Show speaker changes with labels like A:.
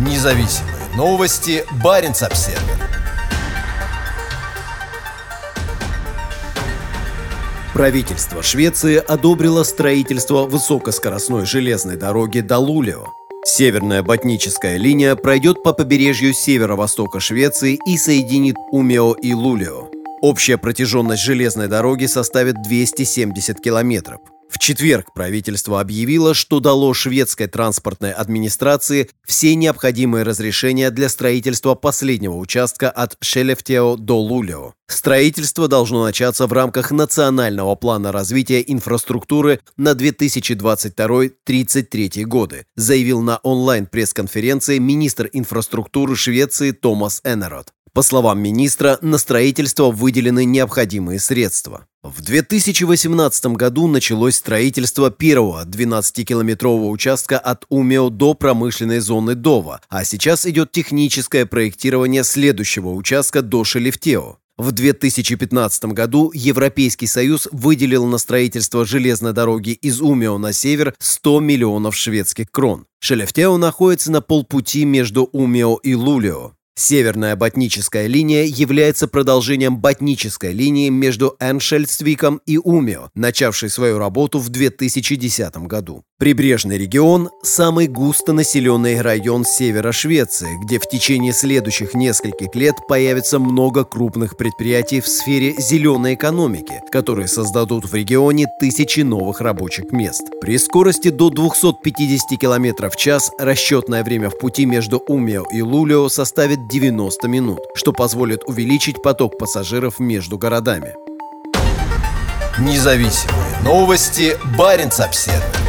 A: Независимые новости. Барин обсерва Правительство Швеции одобрило строительство высокоскоростной железной дороги до Лулио. Северная ботническая линия пройдет по побережью северо-востока Швеции и соединит Умео и Лулио. Общая протяженность железной дороги составит 270 километров. В четверг правительство объявило, что дало шведской транспортной администрации все необходимые разрешения для строительства последнего участка от Шелефтео до Лулео. Строительство должно начаться в рамках национального плана развития инфраструктуры на 2022-2033 годы, заявил на онлайн-пресс-конференции министр инфраструктуры Швеции Томас Энерот. По словам министра, на строительство выделены необходимые средства. В 2018 году началось строительство первого 12-километрового участка от Умео до промышленной зоны Дова, а сейчас идет техническое проектирование следующего участка до Шелефтео. В 2015 году Европейский Союз выделил на строительство железной дороги из Умео на север 100 миллионов шведских крон. Шелефтео находится на полпути между Умео и Лулио. Северная ботническая линия является продолжением ботнической линии между Эншельдствиком и Умио, начавшей свою работу в 2010 году. Прибрежный регион – самый густонаселенный район севера Швеции, где в течение следующих нескольких лет появится много крупных предприятий в сфере зеленой экономики, которые создадут в регионе тысячи новых рабочих мест. При скорости до 250 км в час расчетное время в пути между Умио и Лулио составит 90 минут, что позволит увеличить поток пассажиров между городами. Независимые новости. Барин обседный.